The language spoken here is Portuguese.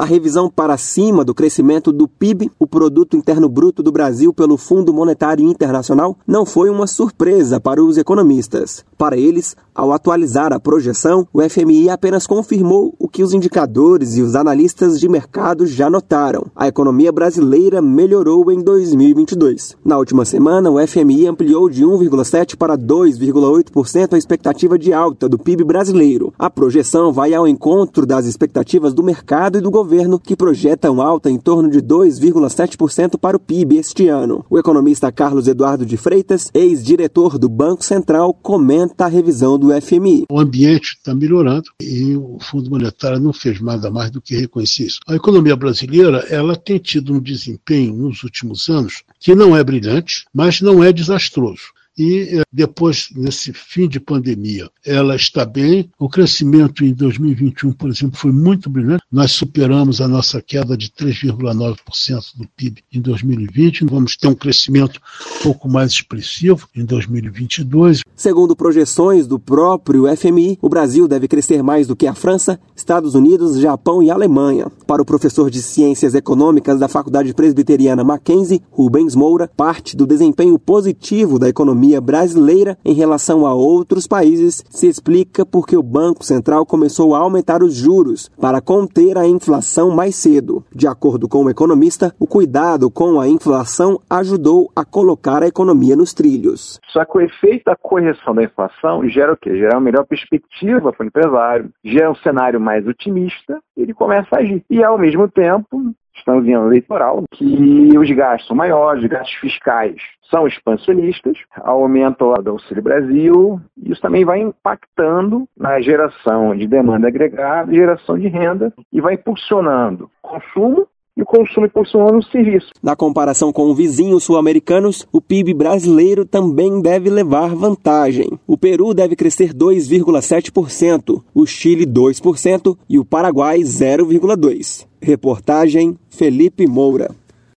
A revisão para cima do crescimento do PIB, o Produto Interno Bruto do Brasil, pelo Fundo Monetário Internacional, não foi uma surpresa para os economistas. Para eles, ao atualizar a projeção, o FMI apenas confirmou o que os indicadores e os analistas de mercado já notaram. A economia brasileira melhorou em 2022. Na última semana, o FMI ampliou de 1,7 para 2,8% a expectativa de alta do PIB brasileiro. A projeção vai ao encontro das expectativas do mercado e do governo, que projetam alta em torno de 2,7% para o PIB este ano. O economista Carlos Eduardo de Freitas, ex-diretor do Banco Central, comenta a revisão do FMI. O ambiente está melhorando e o Fundo Monetário não fez nada mais do que reconhecer isso. A economia brasileira ela tem tido um desempenho nos últimos anos que não é brilhante, mas não é desastroso e eh, depois, nesse fim de pandemia, ela está bem. O crescimento em 2021, por exemplo, foi muito brilhante. Nós superamos a nossa queda de 3,9% do PIB em 2020. Vamos ter um crescimento um pouco mais expressivo em 2022. Segundo projeções do próprio FMI, o Brasil deve crescer mais do que a França, Estados Unidos, Japão e Alemanha. Para o professor de Ciências Econômicas da Faculdade Presbiteriana Mackenzie, Rubens Moura, parte do desempenho positivo da economia economia brasileira em relação a outros países se explica porque o Banco Central começou a aumentar os juros para conter a inflação mais cedo. De acordo com o economista, o cuidado com a inflação ajudou a colocar a economia nos trilhos. Só que o efeito da correção da inflação gera o quê? Gera uma melhor perspectiva para o empresário, gera um cenário mais otimista, ele começa a agir. E ao mesmo tempo, estamos em ano eleitoral, que os gastos são maiores, os gastos fiscais são expansionistas, aumento do Auxílio Brasil, isso também vai impactando na geração de demanda agregada, geração de renda e vai impulsionando consumo consumo impulsionando o serviço. Na comparação com vizinhos sul-americanos, o PIB brasileiro também deve levar vantagem. O Peru deve crescer 2,7%, o Chile 2% e o Paraguai 0,2%. Reportagem Felipe Moura.